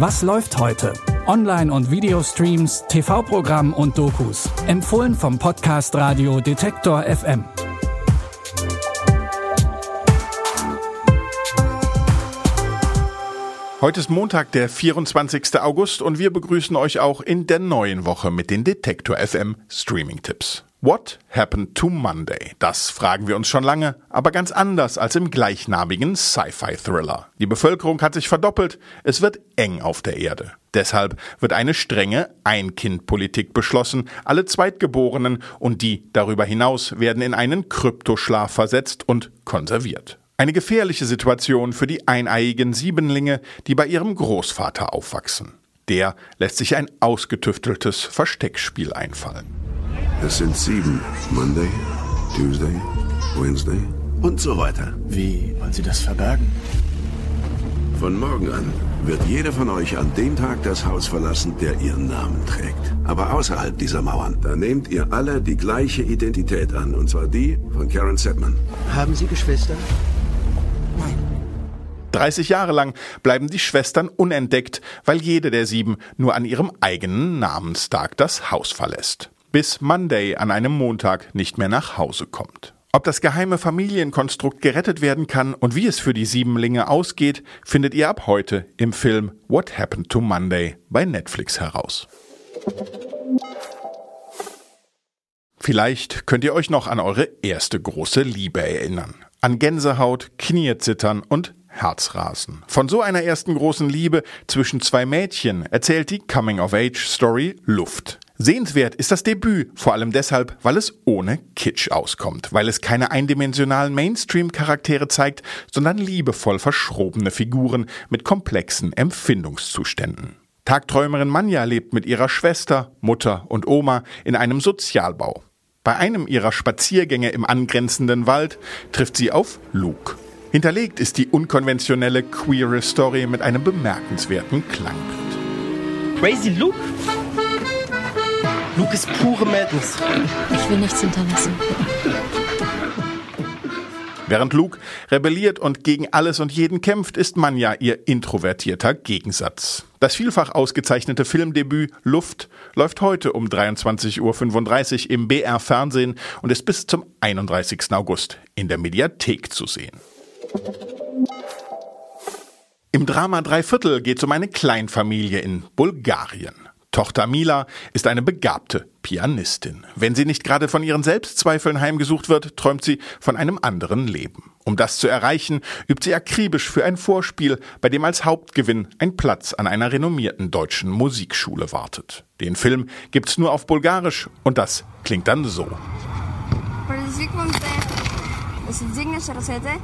Was läuft heute? Online- und Videostreams, TV-Programm und Dokus. Empfohlen vom Podcast Radio Detektor FM. Heute ist Montag, der 24. August und wir begrüßen euch auch in der neuen Woche mit den Detektor FM Streaming-Tipps. What happened to Monday? Das fragen wir uns schon lange, aber ganz anders als im gleichnamigen Sci-Fi-Thriller. Die Bevölkerung hat sich verdoppelt, es wird eng auf der Erde. Deshalb wird eine strenge Ein-Kind-Politik beschlossen. Alle Zweitgeborenen und die darüber hinaus werden in einen Kryptoschlaf versetzt und konserviert. Eine gefährliche Situation für die eineiigen Siebenlinge, die bei ihrem Großvater aufwachsen. Der lässt sich ein ausgetüfteltes Versteckspiel einfallen. Es sind sieben. Monday, Tuesday, Wednesday und so weiter. Wie wollen Sie das verbergen? Von morgen an wird jeder von euch an dem Tag das Haus verlassen, der ihren Namen trägt. Aber außerhalb dieser Mauern. Da nehmt ihr alle die gleiche Identität an, und zwar die von Karen Sedman. Haben Sie Geschwister? 30 Jahre lang bleiben die Schwestern unentdeckt, weil jede der sieben nur an ihrem eigenen Namenstag das Haus verlässt. Bis Monday an einem Montag nicht mehr nach Hause kommt. Ob das geheime Familienkonstrukt gerettet werden kann und wie es für die Siebenlinge ausgeht, findet ihr ab heute im Film What Happened to Monday bei Netflix heraus. Vielleicht könnt ihr euch noch an eure erste große Liebe erinnern. An Gänsehaut, Kniezittern und Herzrasen. Von so einer ersten großen Liebe zwischen zwei Mädchen erzählt die Coming-of-Age-Story Luft. Sehenswert ist das Debüt, vor allem deshalb, weil es ohne Kitsch auskommt, weil es keine eindimensionalen Mainstream-Charaktere zeigt, sondern liebevoll verschrobene Figuren mit komplexen Empfindungszuständen. Tagträumerin Manja lebt mit ihrer Schwester, Mutter und Oma in einem Sozialbau. Bei einem ihrer Spaziergänge im angrenzenden Wald trifft sie auf Luke. Hinterlegt ist die unkonventionelle queere Story mit einem bemerkenswerten Klangbild. Crazy Luke? Luke ist pure Madness. Ich will nichts hinterlassen. Während Luke rebelliert und gegen alles und jeden kämpft, ist Manja ihr introvertierter Gegensatz. Das vielfach ausgezeichnete Filmdebüt Luft läuft heute um 23.35 Uhr im BR Fernsehen und ist bis zum 31. August in der Mediathek zu sehen. Im Drama Dreiviertel geht es um eine Kleinfamilie in Bulgarien. Tochter Mila ist eine begabte Pianistin. Wenn sie nicht gerade von ihren Selbstzweifeln heimgesucht wird, träumt sie von einem anderen Leben. Um das zu erreichen, übt sie akribisch für ein Vorspiel, bei dem als Hauptgewinn ein Platz an einer renommierten deutschen Musikschule wartet. Den Film gibt's nur auf Bulgarisch und das klingt dann so. Предизвиквам те да си вдигнеш ръцете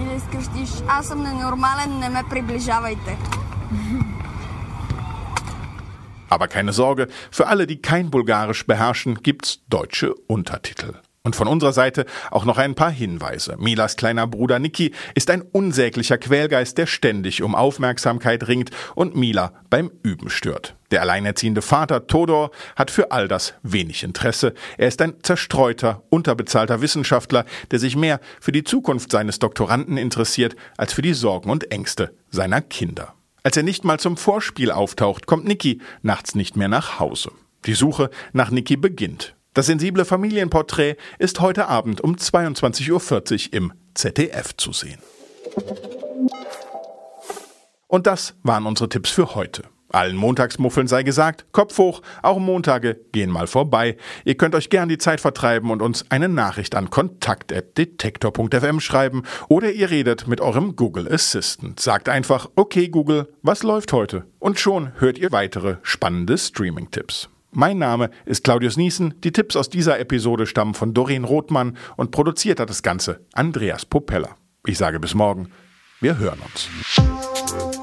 и да изкрещиш Аз съм ненормален, не ме приближавайте. Aber keine Sorge, für alle, die kein Bulgarisch beherrschen, gibt's deutsche Untertitel. Und von unserer Seite auch noch ein paar Hinweise. Milas kleiner Bruder Niki ist ein unsäglicher Quälgeist, der ständig um Aufmerksamkeit ringt und Mila beim Üben stört. Der alleinerziehende Vater Todor hat für all das wenig Interesse. Er ist ein zerstreuter, unterbezahlter Wissenschaftler, der sich mehr für die Zukunft seines Doktoranden interessiert als für die Sorgen und Ängste seiner Kinder. Als er nicht mal zum Vorspiel auftaucht, kommt Niki nachts nicht mehr nach Hause. Die Suche nach Niki beginnt. Das sensible Familienporträt ist heute Abend um 22.40 Uhr im ZDF zu sehen. Und das waren unsere Tipps für heute. Allen Montagsmuffeln sei gesagt, Kopf hoch, auch Montage gehen mal vorbei. Ihr könnt euch gern die Zeit vertreiben und uns eine Nachricht an kontakt.detektor.fm schreiben oder ihr redet mit eurem Google Assistant. Sagt einfach, okay Google, was läuft heute? Und schon hört ihr weitere spannende Streaming-Tipps. Mein Name ist Claudius Niesen. Die Tipps aus dieser Episode stammen von Doreen Rothmann und produziert hat das Ganze Andreas Popella. Ich sage bis morgen. Wir hören uns.